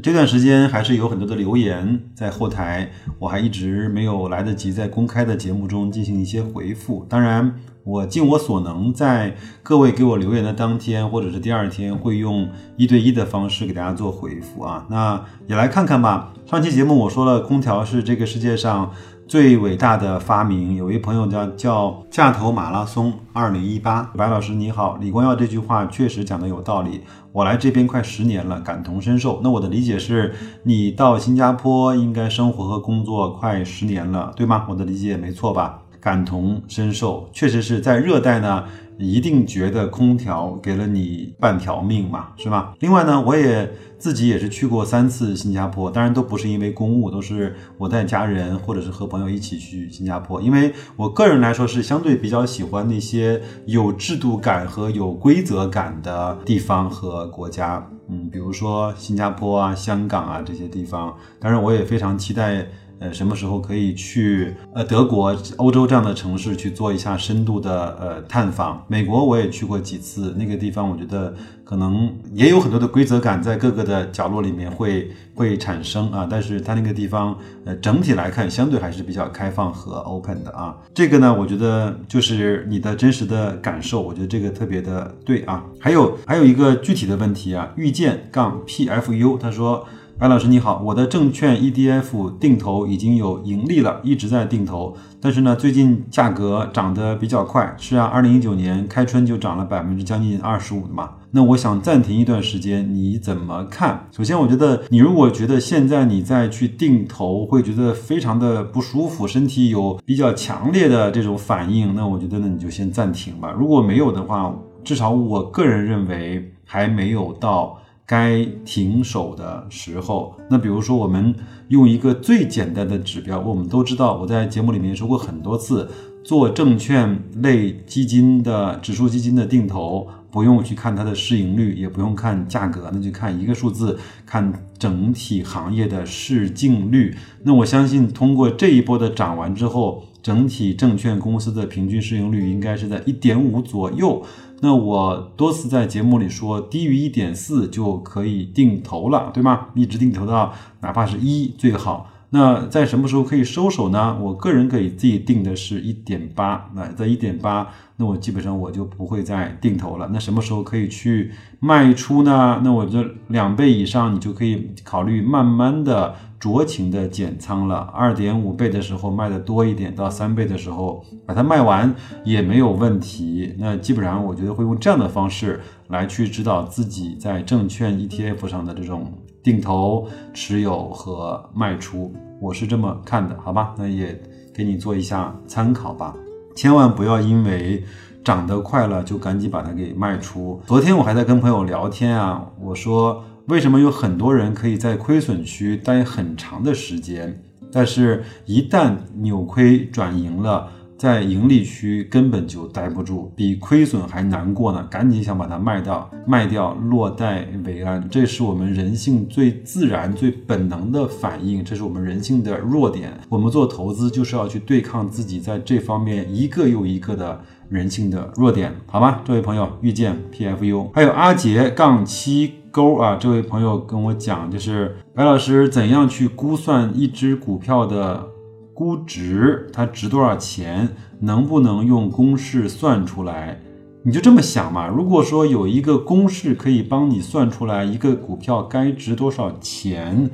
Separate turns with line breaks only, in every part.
这段时间还是有很多的留言在后台，我还一直没有来得及在公开的节目中进行一些回复。当然。我尽我所能，在各位给我留言的当天或者是第二天，会用一对一的方式给大家做回复啊。那也来看看吧。上期节目我说了，空调是这个世界上最伟大的发明。有一朋友叫叫架头马拉松二零一八，白老师你好，李光耀这句话确实讲的有道理。我来这边快十年了，感同身受。那我的理理解是，你到新加坡应该生活和工作快十年了，对吗？我的理解没错吧？感同身受，确实是在热带呢，一定觉得空调给了你半条命嘛，是吧？另外呢，我也自己也是去过三次新加坡，当然都不是因为公务，都是我带家人或者是和朋友一起去新加坡。因为我个人来说是相对比较喜欢那些有制度感和有规则感的地方和国家，嗯，比如说新加坡啊、香港啊这些地方。当然，我也非常期待。呃，什么时候可以去呃德国、欧洲这样的城市去做一下深度的呃探访？美国我也去过几次，那个地方我觉得可能也有很多的规则感在各个的角落里面会会产生啊，但是它那个地方呃整体来看相对还是比较开放和 open 的啊。这个呢，我觉得就是你的真实的感受，我觉得这个特别的对啊。还有还有一个具体的问题啊，遇见杠 pfu 他说。白老师你好，我的证券 ETF 定投已经有盈利了，一直在定投，但是呢，最近价格涨得比较快，是啊，二零一九年开春就涨了百分之将近二十五的嘛。那我想暂停一段时间，你怎么看？首先，我觉得你如果觉得现在你再去定投会觉得非常的不舒服，身体有比较强烈的这种反应，那我觉得呢你就先暂停吧。如果没有的话，至少我个人认为还没有到。该停手的时候，那比如说，我们用一个最简单的指标，我们都知道，我在节目里面说过很多次，做证券类基金的指数基金的定投，不用去看它的市盈率，也不用看价格，那就看一个数字，看整体行业的市净率。那我相信，通过这一波的涨完之后，整体证券公司的平均市盈率应该是在一点五左右。那我多次在节目里说，低于一点四就可以定投了，对吗？一直定投到哪怕是一最好。那在什么时候可以收手呢？我个人给自己定的是一点八，那在一点八，那我基本上我就不会再定投了。那什么时候可以去卖出呢？那我这两倍以上，你就可以考虑慢慢的。酌情的减仓了，二点五倍的时候卖的多一点，到三倍的时候把它卖完也没有问题。那基本上我觉得会用这样的方式来去指导自己在证券 ETF 上的这种定投、持有和卖出，我是这么看的，好吧？那也给你做一下参考吧，千万不要因为涨得快了就赶紧把它给卖出。昨天我还在跟朋友聊天啊，我说。为什么有很多人可以在亏损区待很长的时间，但是一旦扭亏转盈了，在盈利区根本就待不住，比亏损还难过呢？赶紧想把它卖掉，卖掉落袋为安。这是我们人性最自然、最本能的反应，这是我们人性的弱点。我们做投资就是要去对抗自己在这方面一个又一个的人性的弱点，好吗？这位朋友，遇见 PFU，还有阿杰杠七。勾啊，这位朋友跟我讲，就是白老师怎样去估算一只股票的估值，它值多少钱，能不能用公式算出来？你就这么想嘛。如果说有一个公式可以帮你算出来一个股票该值多少钱，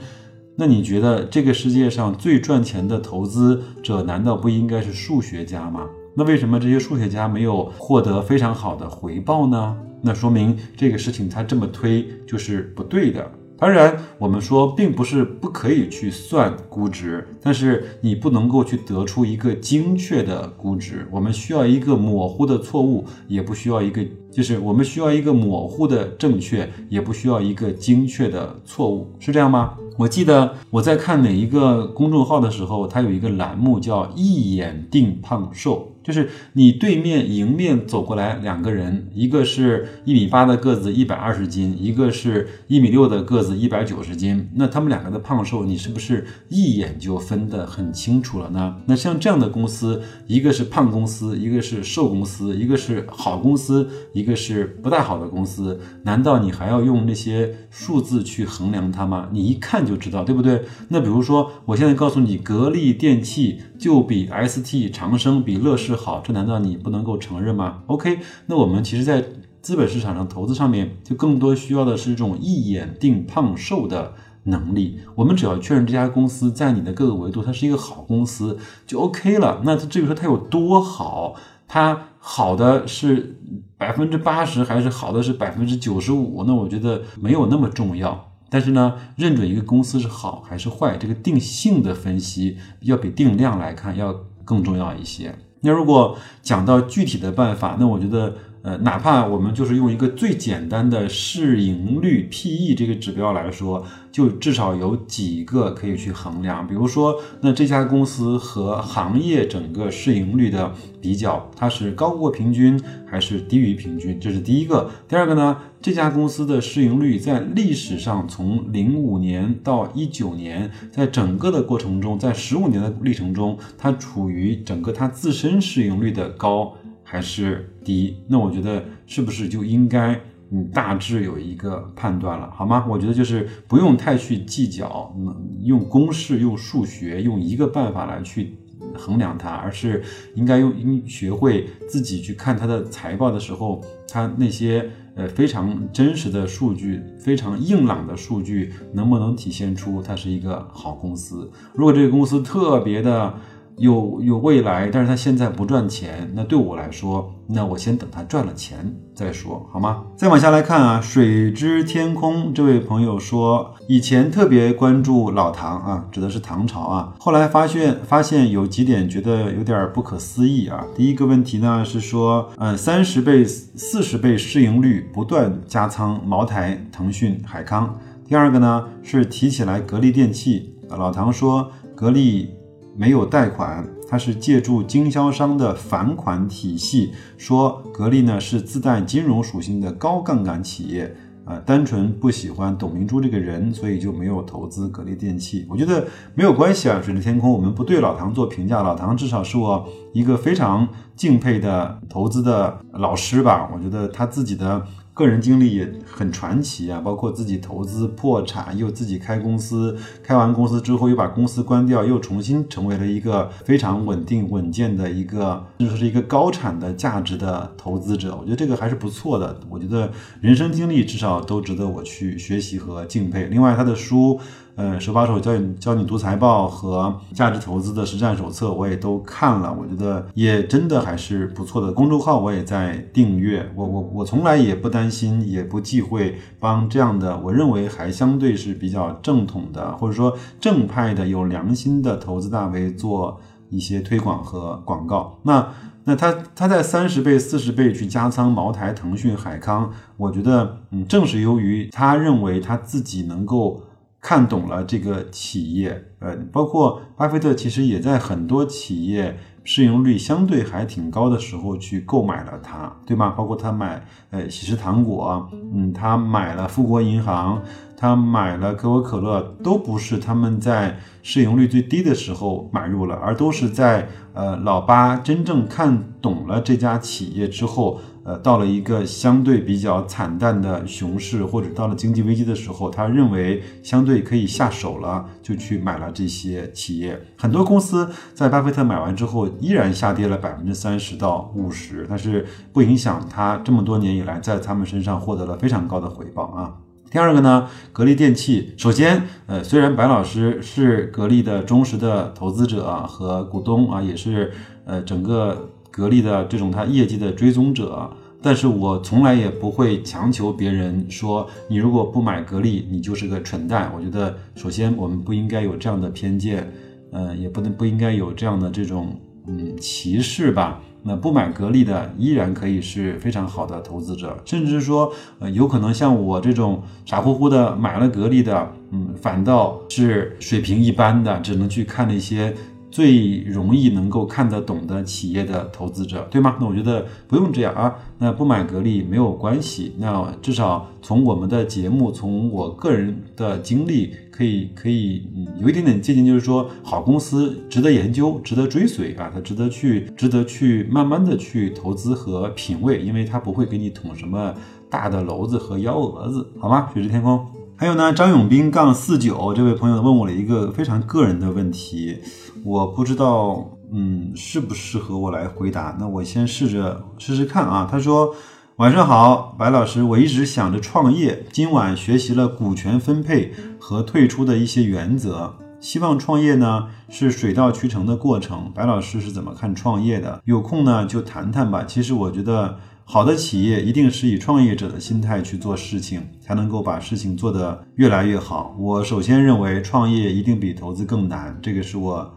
那你觉得这个世界上最赚钱的投资者难道不应该是数学家吗？那为什么这些数学家没有获得非常好的回报呢？那说明这个事情他这么推就是不对的。当然，我们说并不是不可以去算估值，但是你不能够去得出一个精确的估值。我们需要一个模糊的错误，也不需要一个，就是我们需要一个模糊的正确，也不需要一个精确的错误，是这样吗？我记得我在看哪一个公众号的时候，它有一个栏目叫“一眼定胖瘦”。就是你对面迎面走过来两个人，一个是一米八的个子，一百二十斤；一个是一米六的个子，一百九十斤。那他们两个的胖瘦，你是不是一眼就分得很清楚了呢？那像这样的公司，一个是胖公司，一个是瘦公司，一个是好公司，一个是不太好的公司，难道你还要用那些数字去衡量它吗？你一看就知道，对不对？那比如说，我现在告诉你，格力电器就比 ST、长生、比乐视。好，这难道你不能够承认吗？OK，那我们其实，在资本市场上投资上面，就更多需要的是这种一眼定胖瘦的能力。我们只要确认这家公司在你的各个维度，它是一个好公司，就 OK 了。那至于说它有多好，它好的是百分之八十，还是好的是百分之九十五？那我觉得没有那么重要。但是呢，认准一个公司是好还是坏，这个定性的分析要比定量来看要更重要一些。那如果讲到具体的办法，那我觉得，呃，哪怕我们就是用一个最简单的市盈率 PE 这个指标来说。就至少有几个可以去衡量，比如说，那这家公司和行业整个市盈率的比较，它是高过平均还是低于平均？这是第一个。第二个呢，这家公司的市盈率在历史上从零五年到一九年，在整个的过程中，在十五年的历程中，它处于整个它自身市盈率的高还是低？那我觉得是不是就应该？你大致有一个判断了，好吗？我觉得就是不用太去计较，用公式、用数学、用一个办法来去衡量它，而是应该用应学会自己去看它的财报的时候，它那些呃非常真实的数据、非常硬朗的数据，能不能体现出它是一个好公司？如果这个公司特别的。有有未来，但是他现在不赚钱，那对我来说，那我先等他赚了钱再说，好吗？再往下来看啊，水之天空这位朋友说，以前特别关注老唐啊，指的是唐朝啊，后来发现发现有几点觉得有点不可思议啊。第一个问题呢是说，嗯，三十倍、四十倍市盈率不断加仓茅台、腾讯、海康。第二个呢是提起来格力电器，老唐说格力。没有贷款，它是借助经销商的返款体系。说格力呢是自带金融属性的高杠杆企业，啊，单纯不喜欢董明珠这个人，所以就没有投资格力电器。我觉得没有关系啊，水的天空，我们不对老唐做评价，老唐至少是我一个非常敬佩的投资的老师吧。我觉得他自己的。个人经历也很传奇啊，包括自己投资破产，又自己开公司，开完公司之后又把公司关掉，又重新成为了一个非常稳定稳健的一个，就是一个高产的价值的投资者。我觉得这个还是不错的。我觉得人生经历至少都值得我去学习和敬佩。另外，他的书。呃，手把手教你教你读财报和价值投资的实战手册，我也都看了，我觉得也真的还是不错的。公众号我也在订阅，我我我从来也不担心，也不忌讳帮这样的我认为还相对是比较正统的，或者说正派的、有良心的投资大 V 做一些推广和广告。那那他他在三十倍、四十倍去加仓茅台、腾讯、海康，我觉得嗯，正是由于他认为他自己能够。看懂了这个企业，呃，包括巴菲特其实也在很多企业市盈率相对还挺高的时候去购买了它，对吧？包括他买呃喜事糖果，嗯，他买了富国银行，他买了可口可乐，都不是他们在市盈率最低的时候买入了，而都是在呃老八真正看懂了这家企业之后。呃，到了一个相对比较惨淡的熊市，或者到了经济危机的时候，他认为相对可以下手了，就去买了这些企业。很多公司在巴菲特买完之后，依然下跌了百分之三十到五十，但是不影响他这么多年以来在他们身上获得了非常高的回报啊。第二个呢，格力电器，首先，呃，虽然白老师是格力的忠实的投资者和股东啊，也是呃整个。格力的这种他业绩的追踪者，但是我从来也不会强求别人说你如果不买格力，你就是个蠢蛋。我觉得首先我们不应该有这样的偏见，呃，也不能不应该有这样的这种嗯歧视吧。那不买格力的依然可以是非常好的投资者，甚至说，呃，有可能像我这种傻乎乎的买了格力的，嗯，反倒是水平一般的，只能去看那些。最容易能够看得懂的企业的投资者，对吗？那我觉得不用这样啊。那不买格力没有关系。那至少从我们的节目，从我个人的经历，可以可以有一点点借鉴，就是说好公司值得研究，值得追随啊，它值得去值得去慢慢的去投资和品味，因为它不会给你捅什么大的篓子和幺蛾子，好吗？水之天空。还有呢，张永斌杠四九这位朋友问我了一个非常个人的问题。我不知道，嗯，适不适合我来回答？那我先试着试试看啊。他说：“晚上好，白老师，我一直想着创业，今晚学习了股权分配和退出的一些原则，希望创业呢是水到渠成的过程。白老师是怎么看创业的？有空呢就谈谈吧。其实我觉得，好的企业一定是以创业者的心态去做事情，才能够把事情做得越来越好。我首先认为，创业一定比投资更难，这个是我。”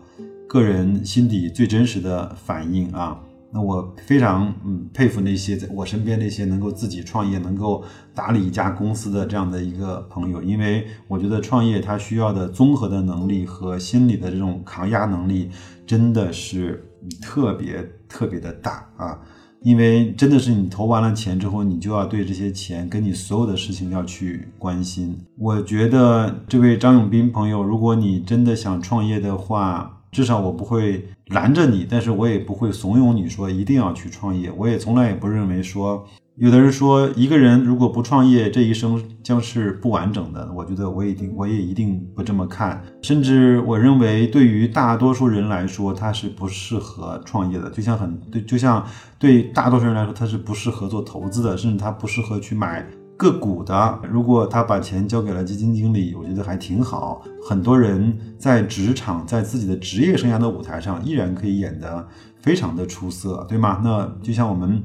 个人心底最真实的反应啊，那我非常嗯佩服那些在我身边那些能够自己创业、能够打理一家公司的这样的一个朋友，因为我觉得创业它需要的综合的能力和心理的这种抗压能力真的是特别特别的大啊，因为真的是你投完了钱之后，你就要对这些钱跟你所有的事情要去关心。我觉得这位张永斌朋友，如果你真的想创业的话，至少我不会拦着你，但是我也不会怂恿你说一定要去创业。我也从来也不认为说，有的人说一个人如果不创业，这一生将是不完整的。我觉得我一定，我也一定不这么看。甚至我认为，对于大多数人来说，他是不适合创业的。就像很对，就像对大多数人来说，他是不适合做投资的，甚至他不适合去买。个股的，如果他把钱交给了基金经理，我觉得还挺好。很多人在职场，在自己的职业生涯的舞台上，依然可以演得非常的出色，对吗？那就像我们。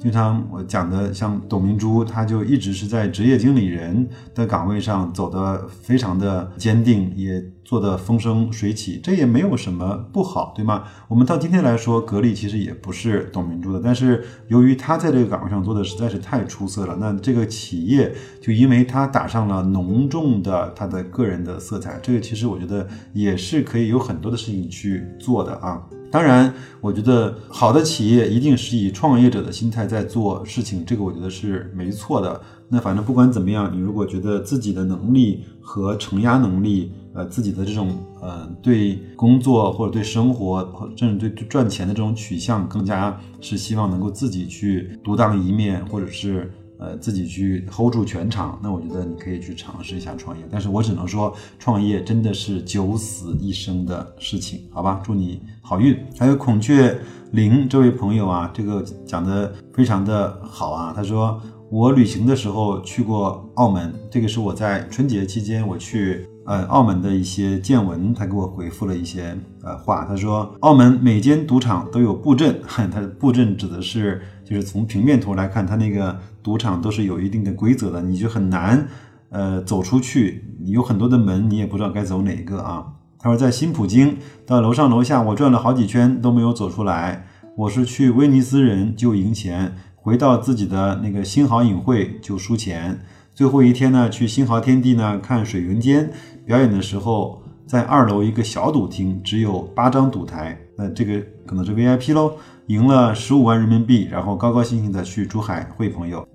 经常我讲的像董明珠，她就一直是在职业经理人的岗位上走得非常的坚定，也做得风生水起，这也没有什么不好，对吗？我们到今天来说，格力其实也不是董明珠的，但是由于她在这个岗位上做的实在是太出色了，那这个企业就因为她打上了浓重的她的个人的色彩，这个其实我觉得也是可以有很多的事情去做的啊。当然，我觉得好的企业一定是以创业者的心态在做事情，这个我觉得是没错的。那反正不管怎么样，你如果觉得自己的能力和承压能力，呃，自己的这种呃对工作或者对生活，甚至对赚钱的这种取向，更加是希望能够自己去独当一面，或者是。呃，自己去 hold 住全场，那我觉得你可以去尝试一下创业。但是我只能说，创业真的是九死一生的事情，好吧？祝你好运。还有孔雀翎这位朋友啊，这个讲的非常的好啊。他说我旅行的时候去过澳门，这个是我在春节期间我去呃澳门的一些见闻，他给我回复了一些呃话。他说澳门每间赌场都有布阵，他的布阵指的是就是从平面图来看，他那个。赌场都是有一定的规则的，你就很难，呃，走出去。有很多的门，你也不知道该走哪个啊。他说在新普京，到楼上楼下，我转了好几圈都没有走出来。我是去威尼斯人就赢钱，回到自己的那个新濠影汇就输钱。最后一天呢，去新濠天地呢看水云间表演的时候，在二楼一个小赌厅，只有八张赌台，那这个可能是 VIP 喽。赢了十五万人民币，然后高高兴兴的去珠海会朋友。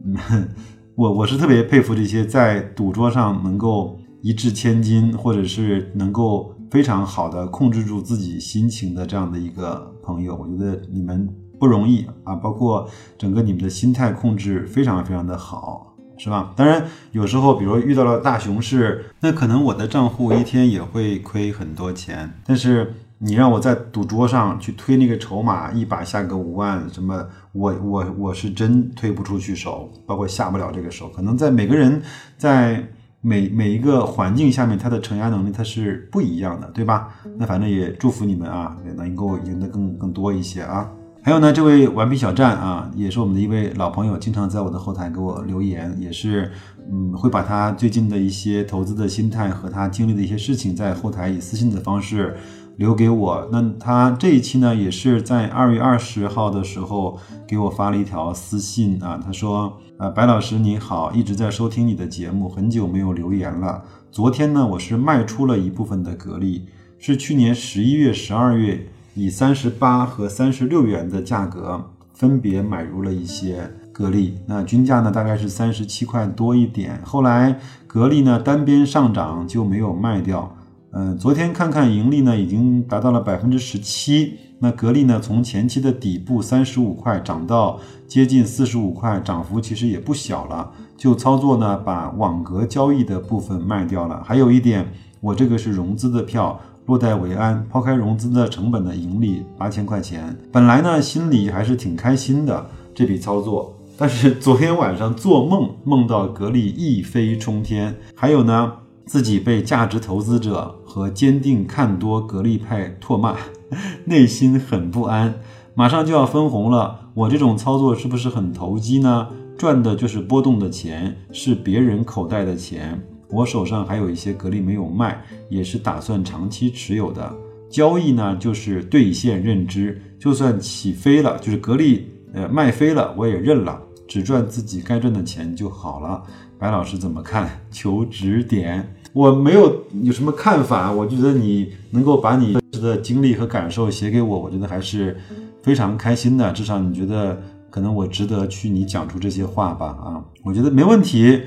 我我是特别佩服这些在赌桌上能够一掷千金，或者是能够非常好的控制住自己心情的这样的一个朋友。我觉得你们不容易啊，包括整个你们的心态控制非常非常的好，是吧？当然有时候，比如遇到了大熊市，那可能我的账户一天也会亏很多钱，但是。你让我在赌桌上去推那个筹码，一把下个五万，什么？我我我是真推不出去手，包括下不了这个手。可能在每个人在每每一个环境下面，他的承压能力他是不一样的，对吧？那反正也祝福你们啊，也能够赢得更更多一些啊。还有呢，这位顽皮小站啊，也是我们的一位老朋友，经常在我的后台给我留言，也是嗯，会把他最近的一些投资的心态和他经历的一些事情，在后台以私信的方式。留给我。那他这一期呢，也是在二月二十号的时候给我发了一条私信啊，他说：“呃，白老师你好，一直在收听你的节目，很久没有留言了。昨天呢，我是卖出了一部分的格力，是去年十一月、十二月以三十八和三十六元的价格分别买入了一些。”格力那均价呢大概是三十七块多一点，后来格力呢单边上涨就没有卖掉。嗯，昨天看看盈利呢已经达到了百分之十七。那格力呢从前期的底部三十五块涨到接近四十五块，涨幅其实也不小了。就操作呢把网格交易的部分卖掉了。还有一点，我这个是融资的票，落袋为安，抛开融资的成本的盈利八千块钱，本来呢心里还是挺开心的这笔操作。但是 昨天晚上做梦梦到格力一飞冲天，还有呢自己被价值投资者和坚定看多格力派唾骂，内心很不安。马上就要分红了，我这种操作是不是很投机呢？赚的就是波动的钱，是别人口袋的钱。我手上还有一些格力没有卖，也是打算长期持有的。交易呢就是兑现认知，就算起飞了，就是格力。呃，卖飞了我也认了，只赚自己该赚的钱就好了。白老师怎么看？求指点。我没有有什么看法，我觉得你能够把你的经历和感受写给我，我觉得还是非常开心的。至少你觉得可能我值得去你讲出这些话吧？啊，我觉得没问题。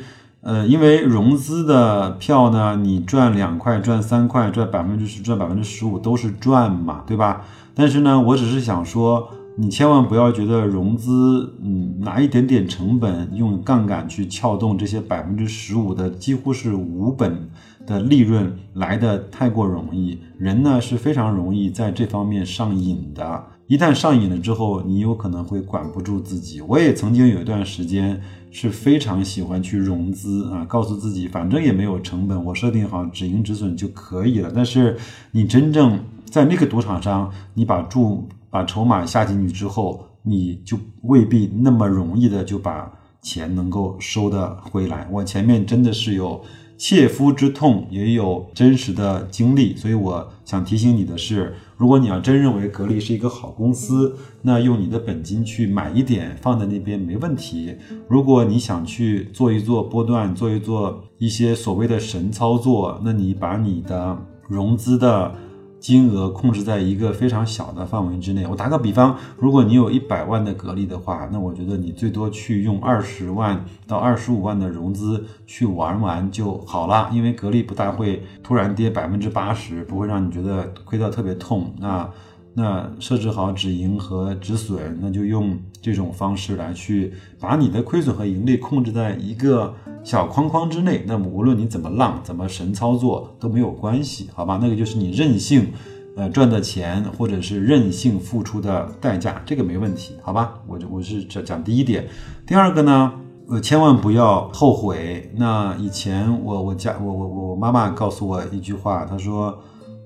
呃，因为融资的票呢，你赚两块、赚三块、赚百分之十、赚百分之十五都是赚嘛，对吧？但是呢，我只是想说。你千万不要觉得融资，嗯，拿一点点成本用杠杆去撬动这些百分之十五的几乎是无本的利润来的太过容易。人呢是非常容易在这方面上瘾的，一旦上瘾了之后，你有可能会管不住自己。我也曾经有一段时间是非常喜欢去融资啊，告诉自己反正也没有成本，我设定好止盈止损就可以了。但是你真正在那个赌场上，你把注把筹码下进去之后，你就未必那么容易的就把钱能够收得回来。我前面真的是有切肤之痛，也有真实的经历，所以我想提醒你的是，如果你要真认为格力是一个好公司，那用你的本金去买一点放在那边没问题。如果你想去做一做波段，做一做一些所谓的神操作，那你把你的融资的。金额控制在一个非常小的范围之内。我打个比方，如果你有一百万的格力的话，那我觉得你最多去用二十万到二十五万的融资去玩玩就好了，因为格力不大会突然跌百分之八十，不会让你觉得亏到特别痛。那。那设置好止盈和止损，那就用这种方式来去把你的亏损和盈利控制在一个小框框之内。那么无论你怎么浪，怎么神操作都没有关系，好吧？那个就是你任性，呃赚的钱，或者是任性付出的代价，这个没问题，好吧？我就我是讲讲第一点，第二个呢，呃千万不要后悔。那以前我我家我我我妈妈告诉我一句话，她说。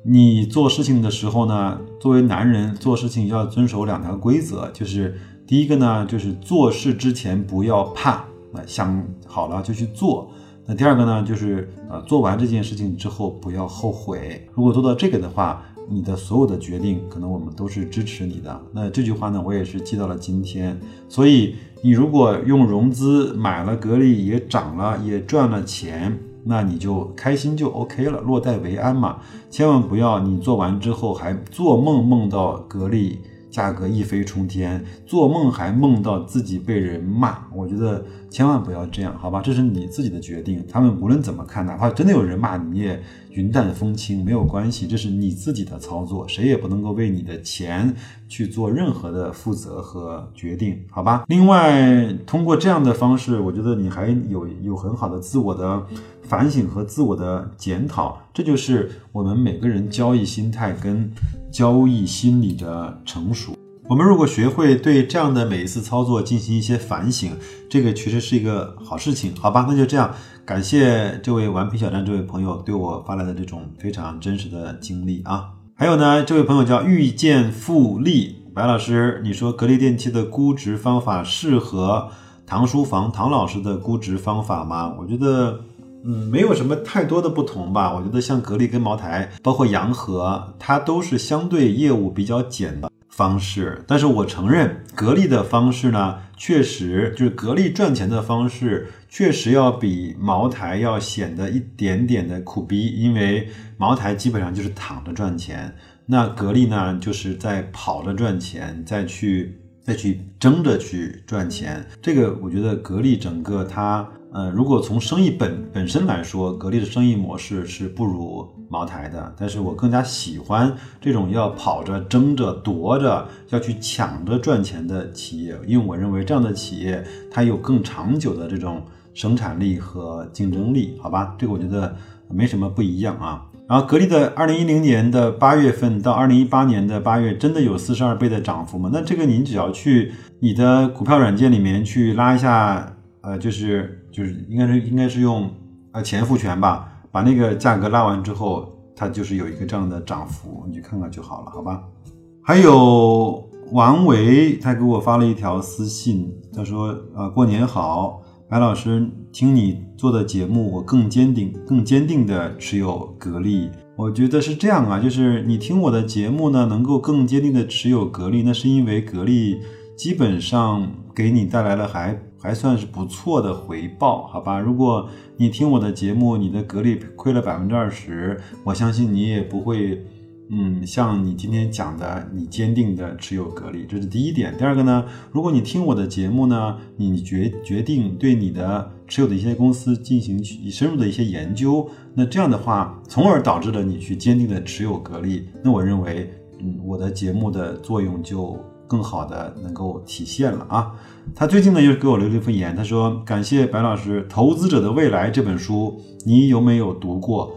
你做事情的时候呢，作为男人做事情要遵守两条规则，就是第一个呢，就是做事之前不要怕，那想好了就去做；那第二个呢，就是呃做完这件事情之后不要后悔。如果做到这个的话，你的所有的决定可能我们都是支持你的。那这句话呢，我也是记到了今天。所以你如果用融资买了格力，也涨了，也赚了钱。那你就开心就 OK 了，落袋为安嘛。千万不要你做完之后还做梦梦到格力价格一飞冲天，做梦还梦到自己被人骂。我觉得千万不要这样，好吧？这是你自己的决定。他们无论怎么看，哪怕真的有人骂你，也云淡风轻，没有关系。这是你自己的操作，谁也不能够为你的钱去做任何的负责和决定，好吧？另外，通过这样的方式，我觉得你还有有很好的自我的。反省和自我的检讨，这就是我们每个人交易心态跟交易心理的成熟。我们如果学会对这样的每一次操作进行一些反省，这个确实是一个好事情，好吧？那就这样，感谢这位顽皮小站这位朋友对我发来的这种非常真实的经历啊。还有呢，这位朋友叫遇见复利，白老师，你说格力电器的估值方法适合唐书房唐老师的估值方法吗？我觉得。嗯，没有什么太多的不同吧。我觉得像格力跟茅台，包括洋河，它都是相对业务比较简的方式。但是我承认，格力的方式呢，确实就是格力赚钱的方式，确实要比茅台要显得一点点的苦逼。因为茅台基本上就是躺着赚钱，那格力呢，就是在跑着赚钱，再去再去争着去赚钱。这个我觉得格力整个它。呃，如果从生意本本身来说，格力的生意模式是不如茅台的，但是我更加喜欢这种要跑着、争着、夺着、要去抢着赚钱的企业，因为我认为这样的企业它有更长久的这种生产力和竞争力，好吧？这个我觉得没什么不一样啊。然后，格力的二零一零年的八月份到二零一八年的八月，真的有四十二倍的涨幅吗？那这个您只要去你的股票软件里面去拉一下。呃，就是就是应该是应该是用呃前复权吧，把那个价格拉完之后，它就是有一个这样的涨幅，你去看看就好了，好吧？还有王维，他给我发了一条私信，他说：呃，过年好，白老师，听你做的节目，我更坚定更坚定的持有格力。我觉得是这样啊，就是你听我的节目呢，能够更坚定的持有格力，那是因为格力基本上给你带来了还。还算是不错的回报，好吧？如果你听我的节目，你的格力亏了百分之二十，我相信你也不会，嗯，像你今天讲的，你坚定的持有格力，这是第一点。第二个呢，如果你听我的节目呢，你决决定对你的持有的一些公司进行深入的一些研究，那这样的话，从而导致了你去坚定的持有格力，那我认为，嗯，我的节目的作用就。更好的能够体现了啊！他最近呢又给我留了一份言，他说：“感谢白老师，《投资者的未来》这本书你有没有读过？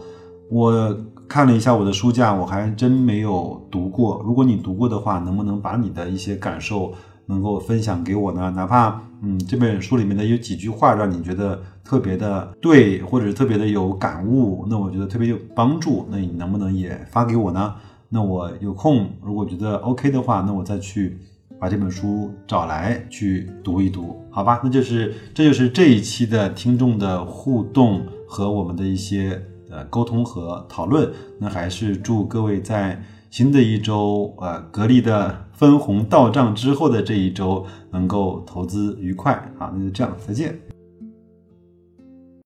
我看了一下我的书架，我还真没有读过。如果你读过的话，能不能把你的一些感受能够分享给我呢？哪怕嗯这本书里面的有几句话让你觉得特别的对，或者是特别的有感悟，那我觉得特别有帮助，那你能不能也发给我呢？”那我有空，如果觉得 OK 的话，那我再去把这本书找来去读一读，好吧？那就是这就是这一期的听众的互动和我们的一些呃沟通和讨论。那还是祝各位在新的一周，呃，格力的分红到账之后的这一周能够投资愉快。好，那就这样，再见。